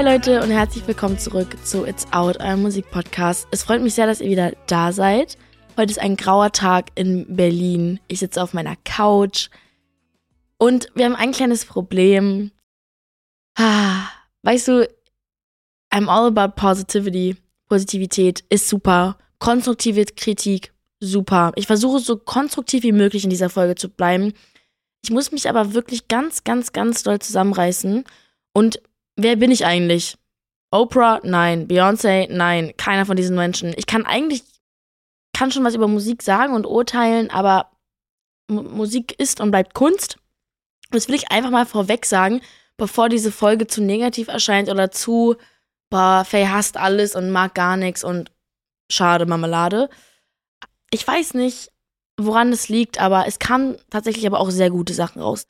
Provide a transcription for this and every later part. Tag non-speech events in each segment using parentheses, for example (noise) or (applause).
Hi Leute und herzlich willkommen zurück zu It's Out, eurem Musikpodcast. Es freut mich sehr, dass ihr wieder da seid. Heute ist ein grauer Tag in Berlin. Ich sitze auf meiner Couch und wir haben ein kleines Problem. Weißt du, I'm all about positivity. Positivität ist super. Konstruktive Kritik, super. Ich versuche so konstruktiv wie möglich in dieser Folge zu bleiben. Ich muss mich aber wirklich ganz, ganz, ganz doll zusammenreißen und wer bin ich eigentlich? Oprah? Nein. Beyoncé? Nein. Keiner von diesen Menschen. Ich kann eigentlich, kann schon was über Musik sagen und urteilen, aber M Musik ist und bleibt Kunst. Das will ich einfach mal vorweg sagen, bevor diese Folge zu negativ erscheint oder zu, boah, Faye hasst alles und mag gar nichts und schade Marmelade. Ich weiß nicht, woran es liegt, aber es kamen tatsächlich aber auch sehr gute Sachen raus.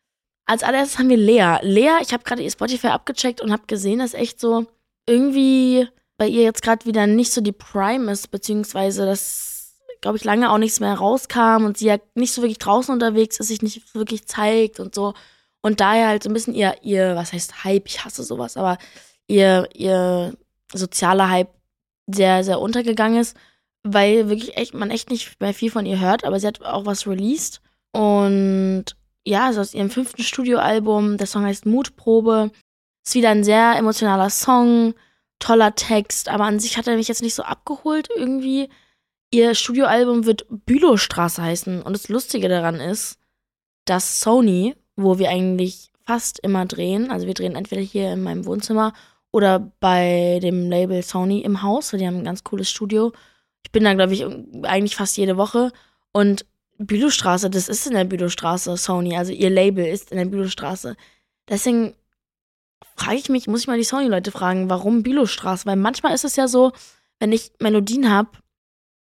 Als allererstes haben wir Lea. Lea, ich habe gerade ihr Spotify abgecheckt und habe gesehen, dass echt so irgendwie bei ihr jetzt gerade wieder nicht so die Prime ist, beziehungsweise dass, glaube ich, lange auch nichts mehr rauskam und sie ja nicht so wirklich draußen unterwegs ist, sich nicht wirklich zeigt und so. Und daher halt so ein bisschen ihr, ihr, was heißt Hype, ich hasse sowas, aber ihr, ihr sozialer Hype sehr, sehr untergegangen ist, weil wirklich echt, man echt nicht mehr viel von ihr hört, aber sie hat auch was released. Und ja, also aus ihrem fünften Studioalbum. Der Song heißt Mutprobe. Ist wieder ein sehr emotionaler Song, toller Text, aber an sich hat er mich jetzt nicht so abgeholt irgendwie. Ihr Studioalbum wird Bülowstraße heißen und das Lustige daran ist, dass Sony, wo wir eigentlich fast immer drehen, also wir drehen entweder hier in meinem Wohnzimmer oder bei dem Label Sony im Haus, weil die haben ein ganz cooles Studio. Ich bin da, glaube ich, eigentlich fast jede Woche und Bülowstraße, das ist in der Bülowstraße, Sony. Also ihr Label ist in der Bülowstraße. Deswegen frage ich mich, muss ich mal die Sony-Leute fragen, warum Bülowstraße? Weil manchmal ist es ja so, wenn ich Melodien habe,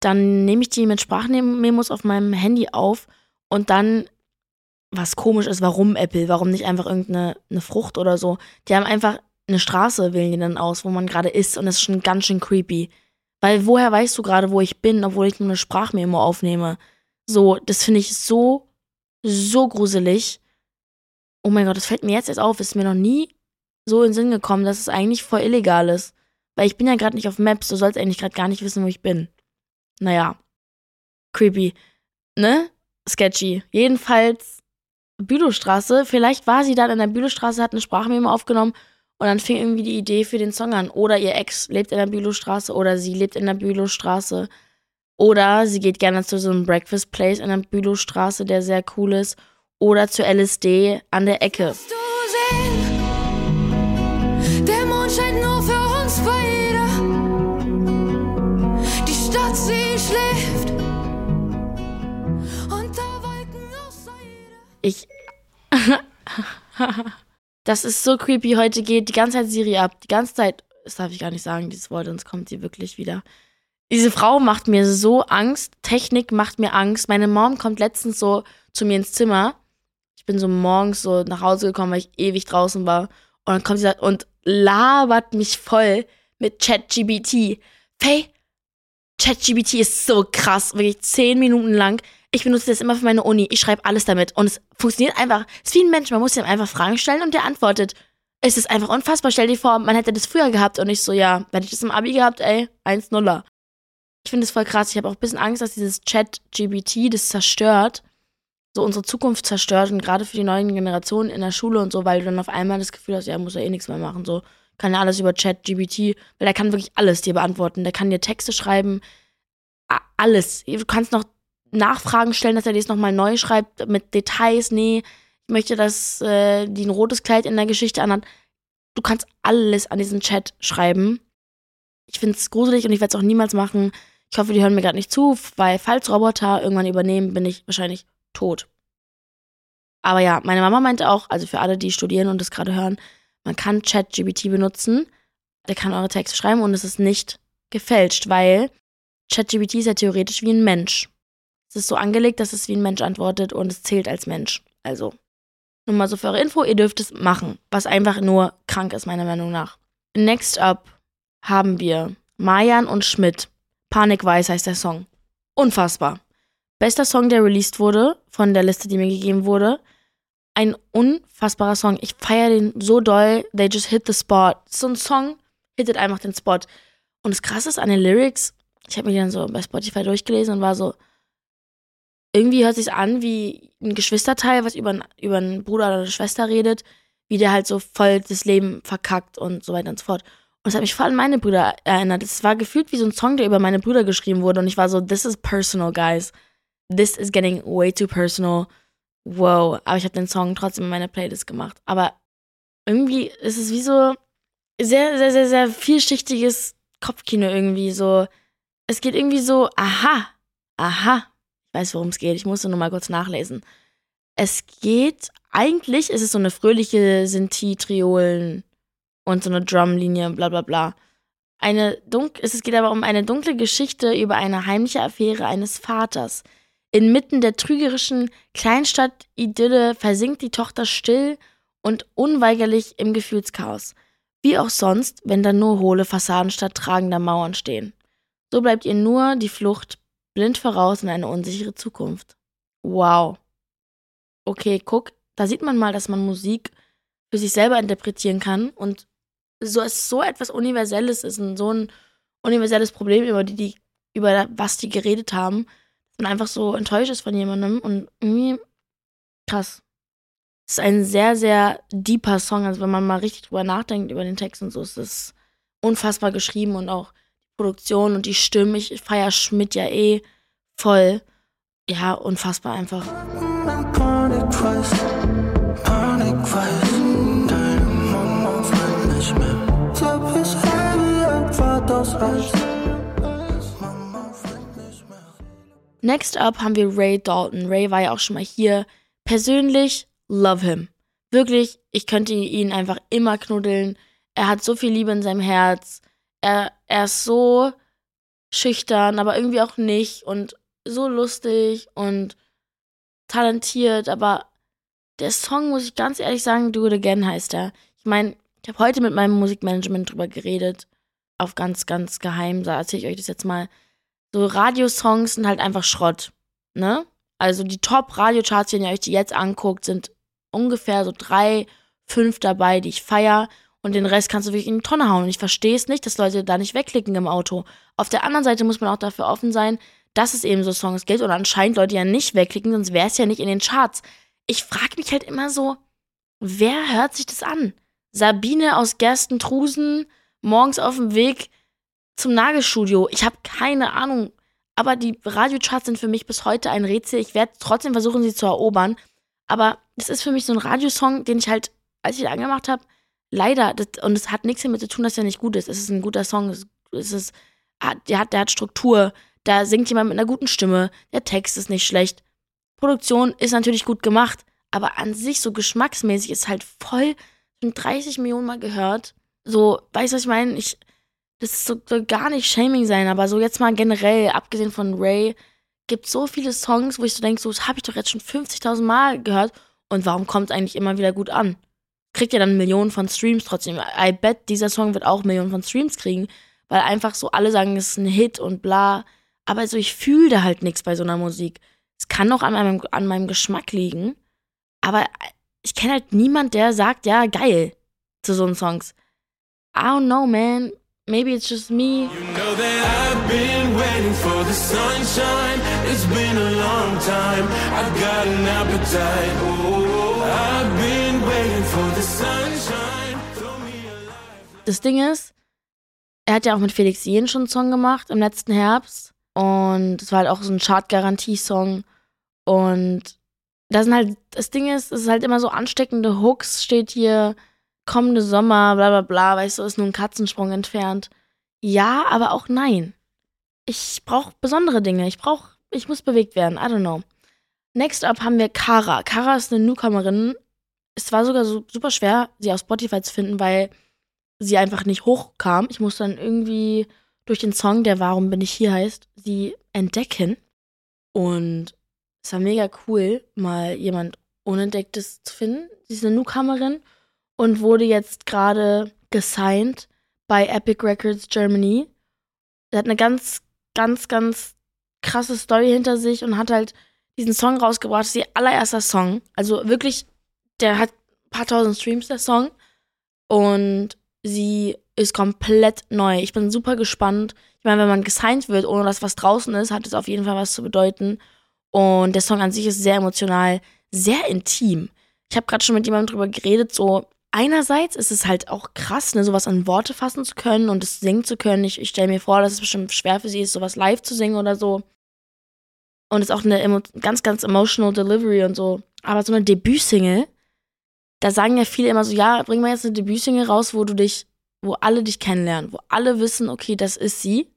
dann nehme ich die mit Sprachmemos auf meinem Handy auf und dann, was komisch ist, warum Apple, warum nicht einfach irgendeine eine Frucht oder so. Die haben einfach eine Straße, wählen die dann aus, wo man gerade ist und das ist schon ganz schön creepy. Weil woher weißt du gerade, wo ich bin, obwohl ich nur eine Sprachmemo aufnehme? So, das finde ich so, so gruselig. Oh mein Gott, das fällt mir jetzt erst auf. Ist mir noch nie so in den Sinn gekommen, dass es eigentlich voll illegal ist. Weil ich bin ja gerade nicht auf Maps. Du sollst eigentlich gerade gar nicht wissen, wo ich bin. Naja. Creepy. Ne? Sketchy. Jedenfalls Bülowstraße. Vielleicht war sie dann in der Bülowstraße, hat eine Sprachmemo aufgenommen und dann fing irgendwie die Idee für den Song an. Oder ihr Ex lebt in der Bülowstraße oder sie lebt in der Bülowstraße. Oder sie geht gerne zu so einem Breakfast Place in der Bülowstraße, der sehr cool ist. Oder zu LSD an der Ecke. Der Mond scheint nur für uns beide. Die Stadt, sie schläft. Unter Wolken aus Seide. Ich. (laughs) das ist so creepy. Heute geht die ganze Zeit Siri ab. Die ganze Zeit. Das darf ich gar nicht sagen, dieses Wort, sonst kommt sie wirklich wieder. Diese Frau macht mir so Angst. Technik macht mir Angst. Meine Mom kommt letztens so zu mir ins Zimmer. Ich bin so morgens so nach Hause gekommen, weil ich ewig draußen war. Und dann kommt sie und labert mich voll mit ChatGBT. Hey, ChatGBT ist so krass. Wirklich zehn Minuten lang. Ich benutze das immer für meine Uni. Ich schreibe alles damit. Und es funktioniert einfach. Es ist wie ein Mensch. Man muss ihm einfach Fragen stellen und der antwortet. Es ist einfach unfassbar. Stell dir vor, man hätte das früher gehabt und ich so, ja, hätte ich das im Abi gehabt, ey, 1-0er. Ich finde es voll krass. Ich habe auch ein bisschen Angst, dass dieses Chat-GBT das zerstört, so unsere Zukunft zerstört und gerade für die neuen Generationen in der Schule und so, weil du dann auf einmal das Gefühl hast, ja, muss ja eh nichts mehr machen, so kann ja alles über Chat-GBT, weil der kann wirklich alles dir beantworten. Der kann dir Texte schreiben, alles. Du kannst noch Nachfragen stellen, dass er dir es nochmal neu schreibt mit Details. Nee, ich möchte, dass äh, die ein rotes Kleid in der Geschichte anhat. Du kannst alles an diesen Chat schreiben ich finde es gruselig und ich werde es auch niemals machen. Ich hoffe, die hören mir gerade nicht zu, weil falls Roboter irgendwann übernehmen, bin ich wahrscheinlich tot. Aber ja, meine Mama meinte auch, also für alle, die studieren und das gerade hören, man kann ChatGPT benutzen. Der kann eure Texte schreiben und es ist nicht gefälscht, weil ChatGPT ist ja theoretisch wie ein Mensch. Es ist so angelegt, dass es wie ein Mensch antwortet und es zählt als Mensch. Also, nur mal so für eure Info, ihr dürft es machen, was einfach nur krank ist, meiner Meinung nach. Next up haben wir Mayan und Schmidt. Panikweiß heißt der Song. Unfassbar. Bester Song, der released wurde von der Liste, die mir gegeben wurde. ein unfassbarer Song. Ich feiere den so doll. They just hit the spot. So ein Song hittet einfach den Spot. Und das Krasse ist an den Lyrics, ich habe mir die dann so bei Spotify durchgelesen und war so, irgendwie hört sich an wie ein Geschwisterteil, was über, über einen Bruder oder eine Schwester redet, wie der halt so voll das Leben verkackt und so weiter und so fort. Und es hat mich voll an meine Brüder erinnert. Es war gefühlt wie so ein Song, der über meine Brüder geschrieben wurde. Und ich war so, this is personal, guys. This is getting way too personal wow, aber ich habe den Song trotzdem in meine Playlist gemacht. Aber irgendwie ist es wie so sehr, sehr, sehr, sehr vielschichtiges Kopfkino irgendwie so. Es geht irgendwie so, aha, aha. Ich weiß, worum es geht. Ich musste nur mal kurz nachlesen. Es geht, eigentlich ist es so eine fröhliche Sinti-Triolen und so eine Drumlinie, bla bla bla. Eine dunk es geht aber um eine dunkle Geschichte über eine heimliche Affäre eines Vaters, Inmitten der trügerischen Kleinstadt-Idylle versinkt die Tochter still und unweigerlich im Gefühlschaos. Wie auch sonst, wenn da nur hohle Fassaden statt tragender Mauern stehen. So bleibt ihr nur die Flucht blind voraus in eine unsichere Zukunft. Wow. Okay, guck, da sieht man mal, dass man Musik für sich selber interpretieren kann und so es so etwas Universelles ist und so ein universelles Problem, über die, die über was die geredet haben, und einfach so enttäuscht ist von jemandem und irgendwie krass. Es ist ein sehr, sehr deeper Song. Also wenn man mal richtig drüber nachdenkt über den Text und so, ist es unfassbar geschrieben und auch die Produktion und die Stimme. Ich feiere Schmidt ja eh voll. Ja, unfassbar einfach. Panik, Next up haben wir Ray Dalton. Ray war ja auch schon mal hier. Persönlich, love him. Wirklich, ich könnte ihn einfach immer knuddeln. Er hat so viel Liebe in seinem Herz. Er, er ist so schüchtern, aber irgendwie auch nicht. Und so lustig und talentiert. Aber der Song, muss ich ganz ehrlich sagen, Do It Again heißt er. Ich meine, ich habe heute mit meinem Musikmanagement drüber geredet. Auf ganz, ganz geheim. Da erzähle ich euch das jetzt mal so Radiosongs sind halt einfach Schrott, ne? Also die Top-Radiocharts, wenn ihr euch die jetzt anguckt, sind ungefähr so drei, fünf dabei, die ich feier. Und den Rest kannst du wirklich in die Tonne hauen. Und ich verstehe es nicht, dass Leute da nicht wegklicken im Auto. Auf der anderen Seite muss man auch dafür offen sein, dass es eben so Songs gibt. Und anscheinend Leute ja nicht wegklicken, sonst wäre es ja nicht in den Charts. Ich frage mich halt immer so, wer hört sich das an? Sabine aus Gerstentrusen, morgens auf dem Weg zum Nagelstudio. Ich habe keine Ahnung. Aber die Radiocharts sind für mich bis heute ein Rätsel. Ich werde trotzdem versuchen, sie zu erobern. Aber das ist für mich so ein Radiosong, den ich halt, als ich ihn angemacht habe, leider, das, und es hat nichts damit zu tun, dass er nicht gut ist. Es ist ein guter Song. Es, ist, der, hat, der hat Struktur. Da singt jemand mit einer guten Stimme. Der Text ist nicht schlecht. Produktion ist natürlich gut gemacht. Aber an sich, so geschmacksmäßig, ist halt voll schon 30 Millionen Mal gehört. So, weißt du, was ich meine? Ich, das soll gar nicht Shaming sein, aber so jetzt mal generell, abgesehen von Ray, gibt so viele Songs, wo ich so denke, so, das habe ich doch jetzt schon 50.000 Mal gehört und warum kommt eigentlich immer wieder gut an? Kriegt ja dann Millionen von Streams trotzdem. I bet, dieser Song wird auch Millionen von Streams kriegen, weil einfach so alle sagen, es ist ein Hit und bla. Aber so, ich fühle da halt nichts bei so einer Musik. Es kann auch an meinem, an meinem Geschmack liegen, aber ich kenne halt niemand, der sagt, ja, geil zu so einen Songs. I don't know, man. Maybe it's just me. You know that I've been waiting for the sunshine. It's been a long time. I've got an appetite. Oh, I've been waiting for the sunshine. Das Ding ist, er hat ja auch mit Felix Jen schon einen Song gemacht im letzten Herbst. Und es war halt auch so ein Chart-Garantie-Song. Und das sind halt, das Ding ist, es ist halt immer so ansteckende Hooks, steht hier kommende Sommer, bla bla bla, weißt du, ist nur ein Katzensprung entfernt. Ja, aber auch nein. Ich brauche besondere Dinge. Ich brauche, ich muss bewegt werden. I don't know. Next up haben wir Kara. Kara ist eine Newcomerin. Es war sogar so super schwer, sie auf Spotify zu finden, weil sie einfach nicht hochkam. Ich musste dann irgendwie durch den Song, der Warum bin ich hier heißt, sie entdecken. Und es war mega cool, mal jemand Unentdecktes zu finden. Sie ist eine Newcomerin und wurde jetzt gerade gesigned bei Epic Records Germany. Er hat eine ganz, ganz, ganz krasse Story hinter sich und hat halt diesen Song rausgebracht. Das ist ihr allererster Song. Also wirklich der hat ein paar tausend Streams, der Song. Und sie ist komplett neu. Ich bin super gespannt. Ich meine, wenn man gesigned wird, ohne dass was draußen ist, hat es auf jeden Fall was zu bedeuten. Und der Song an sich ist sehr emotional, sehr intim. Ich habe gerade schon mit jemandem drüber geredet, so einerseits ist es halt auch krass, ne, sowas an Worte fassen zu können und es singen zu können. Ich, ich stelle mir vor, dass es bestimmt schwer für sie ist, sowas live zu singen oder so. Und es ist auch eine ganz, ganz emotional Delivery und so. Aber so eine Debütsingle, da sagen ja viele immer so, ja, bring mal jetzt eine Debütsingle raus, wo du dich, wo alle dich kennenlernen, wo alle wissen, okay, das ist sie.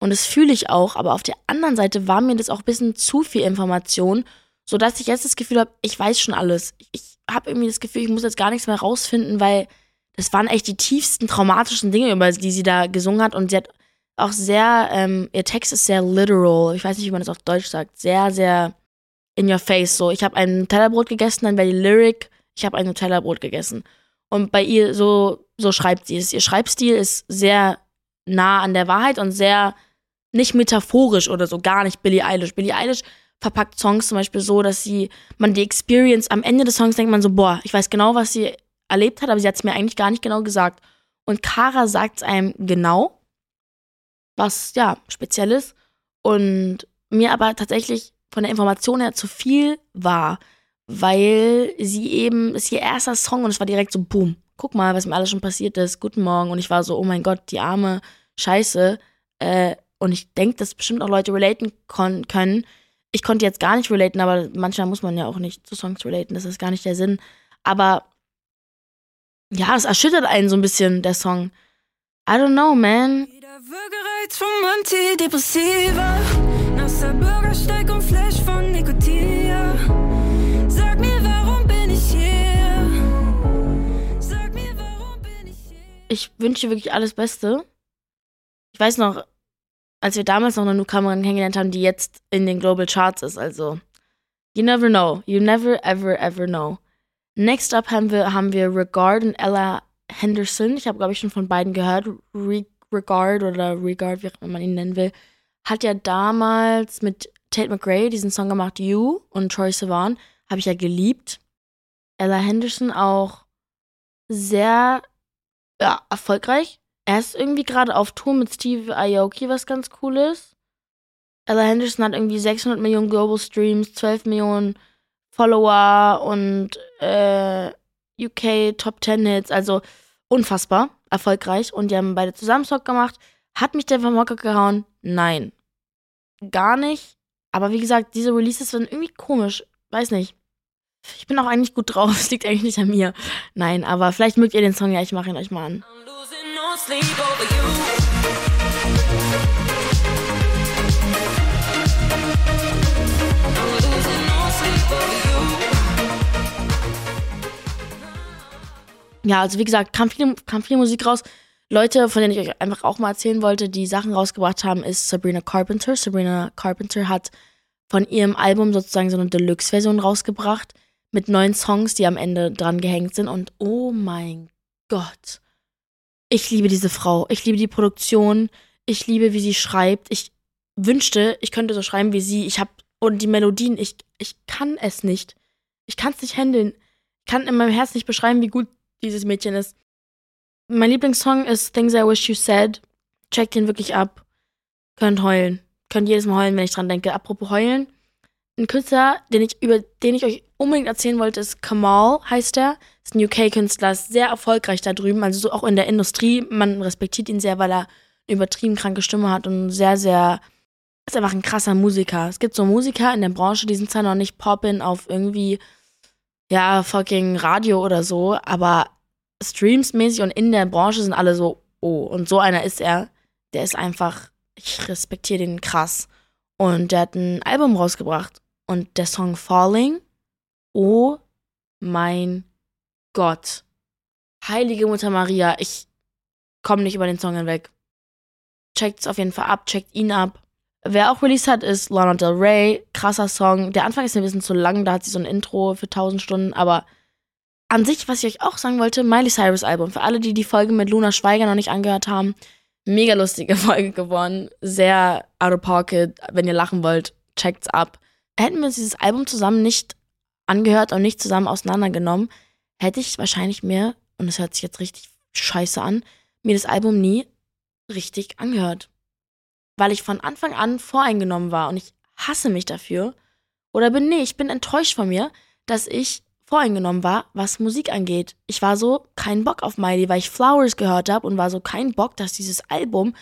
Und das fühle ich auch, aber auf der anderen Seite war mir das auch ein bisschen zu viel Information, sodass ich jetzt das Gefühl habe, ich weiß schon alles. Ich habe irgendwie das Gefühl, ich muss jetzt gar nichts mehr rausfinden, weil das waren echt die tiefsten traumatischen Dinge, über die sie da gesungen hat. Und sie hat auch sehr, ähm, ihr Text ist sehr literal. Ich weiß nicht, wie man das auf Deutsch sagt. Sehr, sehr in your face. So, ich habe ein Nutella-Brot gegessen, dann wäre die Lyric, ich habe ein Nutella-Brot gegessen. Und bei ihr, so, so schreibt sie es. Ihr Schreibstil ist sehr nah an der Wahrheit und sehr nicht metaphorisch oder so, gar nicht Billie Eilish. Billie Eilish verpackt Songs zum Beispiel so, dass sie, man die Experience, am Ende des Songs denkt man so, boah, ich weiß genau, was sie erlebt hat, aber sie hat es mir eigentlich gar nicht genau gesagt. Und Kara sagt es einem genau, was ja speziell ist. Und mir aber tatsächlich von der Information her zu viel war, weil sie eben, ist ihr erster Song und es war direkt so, boom, guck mal, was mir alles schon passiert ist, guten Morgen. Und ich war so, oh mein Gott, die arme Scheiße. Äh, und ich denke, dass bestimmt auch Leute relaten können, ich konnte jetzt gar nicht relaten, aber manchmal muss man ja auch nicht zu Songs relaten, das ist gar nicht der Sinn. Aber ja, es erschüttert einen so ein bisschen, der Song. I don't know, man. Würgereiz vom Antidepressiva. Nasser Bürgersteig und Flash von Nikotia. Sag mir, warum bin ich hier? Sag mir, warum bin ich hier? Ich wünsche wirklich alles Beste. Ich weiß noch, als wir damals noch eine Newcomerin kennengelernt haben, die jetzt in den Global Charts ist. Also, you never know. You never, ever, ever know. Next up haben wir, haben wir Regard und Ella Henderson. Ich habe, glaube ich, schon von beiden gehört. Re Regard oder Regard, wie auch immer man ihn nennen will, hat ja damals mit Tate McRae diesen Song gemacht, You und Troy Sivan. Habe ich ja geliebt. Ella Henderson auch sehr ja, erfolgreich. Er ist irgendwie gerade auf Tour mit Steve Aoki, was ganz cool ist. Ella Henderson hat irgendwie 600 Millionen Global Streams, 12 Millionen Follower und äh, UK Top 10 Hits, also unfassbar erfolgreich. Und die haben beide zusammen Song gemacht. Hat mich der vom Hocker gehauen? Nein. Gar nicht. Aber wie gesagt, diese Releases sind irgendwie komisch. Weiß nicht. Ich bin auch eigentlich gut drauf. (laughs) Es liegt eigentlich nicht an mir. Nein, aber vielleicht mögt ihr den Song ja. Ich mache ihn euch mal an. Ja, also wie gesagt, kam viel, kam viel Musik raus. Leute, von denen ich euch einfach auch mal erzählen wollte, die Sachen rausgebracht haben, ist Sabrina Carpenter. Sabrina Carpenter hat von ihrem Album sozusagen so eine Deluxe-Version rausgebracht mit neun Songs, die am Ende dran gehängt sind. Und oh mein Gott, ich liebe diese Frau. Ich liebe die Produktion. Ich liebe, wie sie schreibt. Ich wünschte, ich könnte so schreiben wie sie. Ich habe und die Melodien, ich, ich kann es nicht. Ich kann es nicht handeln. Ich kann in meinem Herz nicht beschreiben, wie gut dieses Mädchen ist. Mein Lieblingssong ist Things I Wish You Said. Checkt ihn wirklich ab. Könnt heulen. Könnt jedes Mal heulen, wenn ich dran denke. Apropos heulen. Ein Künstler, den ich, über den ich euch unbedingt erzählen wollte, ist Kamal, heißt er. Ist ein UK-Künstler, ist sehr erfolgreich da drüben, also so auch in der Industrie. Man respektiert ihn sehr, weil er eine übertrieben kranke Stimme hat und sehr, sehr, ist einfach ein krasser Musiker. Es gibt so Musiker in der Branche, die sind zwar noch nicht poppin auf irgendwie, ja, fucking Radio oder so, aber streamsmäßig und in der Branche sind alle so, oh, und so einer ist er. Der ist einfach, ich respektiere den krass. Und der hat ein Album rausgebracht. Und der Song Falling oh mein Gott. Heilige Mutter Maria, ich komme nicht über den Song hinweg. Checkt's auf jeden Fall ab, checkt ihn ab. Wer auch released hat, ist Lana Del Rey. Krasser Song. Der Anfang ist ein bisschen zu lang, da hat sie so ein Intro für 1000 Stunden, aber an sich, was ich euch auch sagen wollte, Miley Cyrus Album. Für alle, die die Folge mit Luna Schweiger noch nicht angehört haben, mega lustige (laughs) Folge geworden. Sehr out of pocket. Wenn ihr lachen wollt, checkt's ab. Hätten wir uns dieses Album zusammen nicht angehört und nicht zusammen auseinandergenommen, hätte ich wahrscheinlich mir, und es hört sich jetzt richtig scheiße an, mir das Album nie richtig angehört. Weil ich von Anfang an voreingenommen war und ich hasse mich dafür. Oder bin, nee, ich bin enttäuscht von mir, dass ich voreingenommen war, was Musik angeht. Ich war so kein Bock auf Miley, weil ich Flowers gehört habe und war so kein Bock, dass dieses Album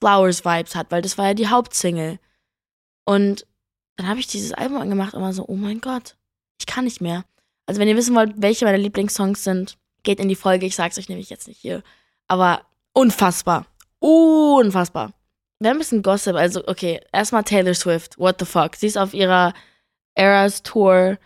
Flowers Vibes hat, weil das war ja die Hauptsingle. Und dann habe ich dieses Album angemacht und war so, oh mein Gott, ich kann nicht mehr. Also wenn ihr wissen wollt, welche meine Lieblingssongs sind, geht in die Folge. Ich sag's euch nämlich jetzt nicht hier. Aber unfassbar. Unfassbar. Wir haben ein bisschen Gossip. Also, okay, erstmal Taylor Swift. What the fuck? Sie ist auf ihrer Eras Tour,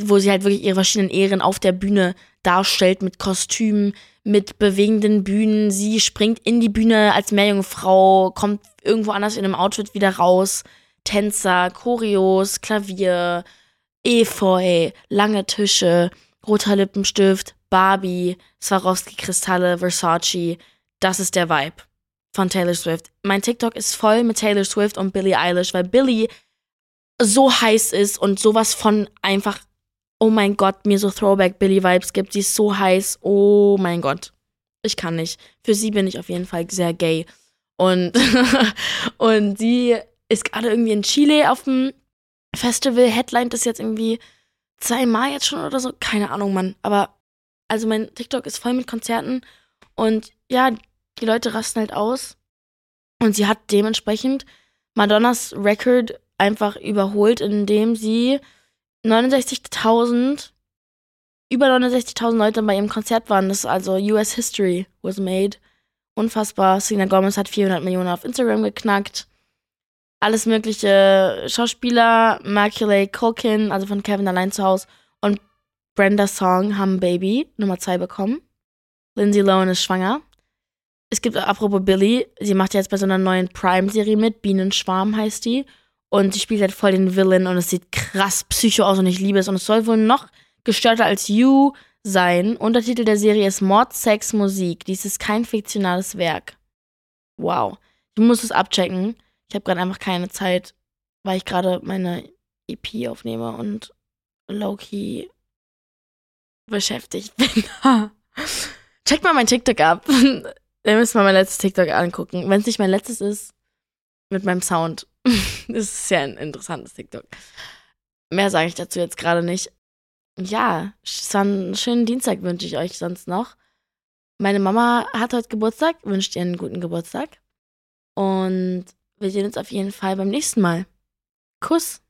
wo sie halt wirklich ihre verschiedenen Ehren auf der Bühne darstellt mit Kostümen, mit bewegenden Bühnen. Sie springt in die Bühne als Meerjungfrau, kommt irgendwo anders in einem Outfit wieder raus. Tänzer, Choreos, Klavier, Efeu, lange Tische, roter Lippenstift, Barbie, Swarovski-Kristalle, Versace. Das ist der Vibe von Taylor Swift. Mein TikTok ist voll mit Taylor Swift und Billie Eilish, weil Billie so heiß ist und sowas von einfach, oh mein Gott, mir so Throwback Billie Vibes gibt. Sie ist so heiß, oh mein Gott. Ich kann nicht. Für sie bin ich auf jeden Fall sehr gay. Und, (laughs) und sie ist gerade irgendwie in Chile auf dem Festival, headlined das jetzt irgendwie zweimal jetzt schon oder so. Keine Ahnung, Mann. Aber also mein TikTok ist voll mit Konzerten und ja, die Leute rasten halt aus. Und sie hat dementsprechend Madonnas Record einfach überholt, indem sie 69.000, über 69.000 Leute bei ihrem Konzert waren. Das ist also US History was made. Unfassbar. Selena Gomez hat 400 Millionen auf Instagram geknackt alles mögliche Schauspieler, Macaulay Culkin, also von Kevin allein zu Hause und Brenda Song haben Baby Nummer 2 bekommen. Lindsay Lohan ist schwanger. Es gibt, apropos Billy, sie macht jetzt bei so einer neuen Prime-Serie mit, Bienenschwarm heißt die. Und sie spielt halt voll den Villain und es sieht krass psycho aus und ich liebe es. Und es soll wohl noch gestörter als You sein. Untertitel der Serie ist Mord, Sex, Musik. Dies ist kein fiktionales Werk. Wow. Ich muss es abchecken. Ich habe gerade einfach keine Zeit, weil ich gerade meine EP aufnehme und low-key beschäftigt bin. (laughs) Checkt mal mein TikTok ab. (laughs) Ihr müsst mal mein letztes TikTok angucken. Wenn es nicht mein letztes ist, mit meinem Sound. (laughs) das ist ja ein interessantes TikTok. Mehr sage ich dazu jetzt gerade nicht. Ja, einen schönen Dienstag wünsche ich euch sonst noch. Meine Mama hat heute Geburtstag, wünscht ihr einen guten Geburtstag. Und wir sehen uns auf jeden Fall beim nächsten Mal. Kuss.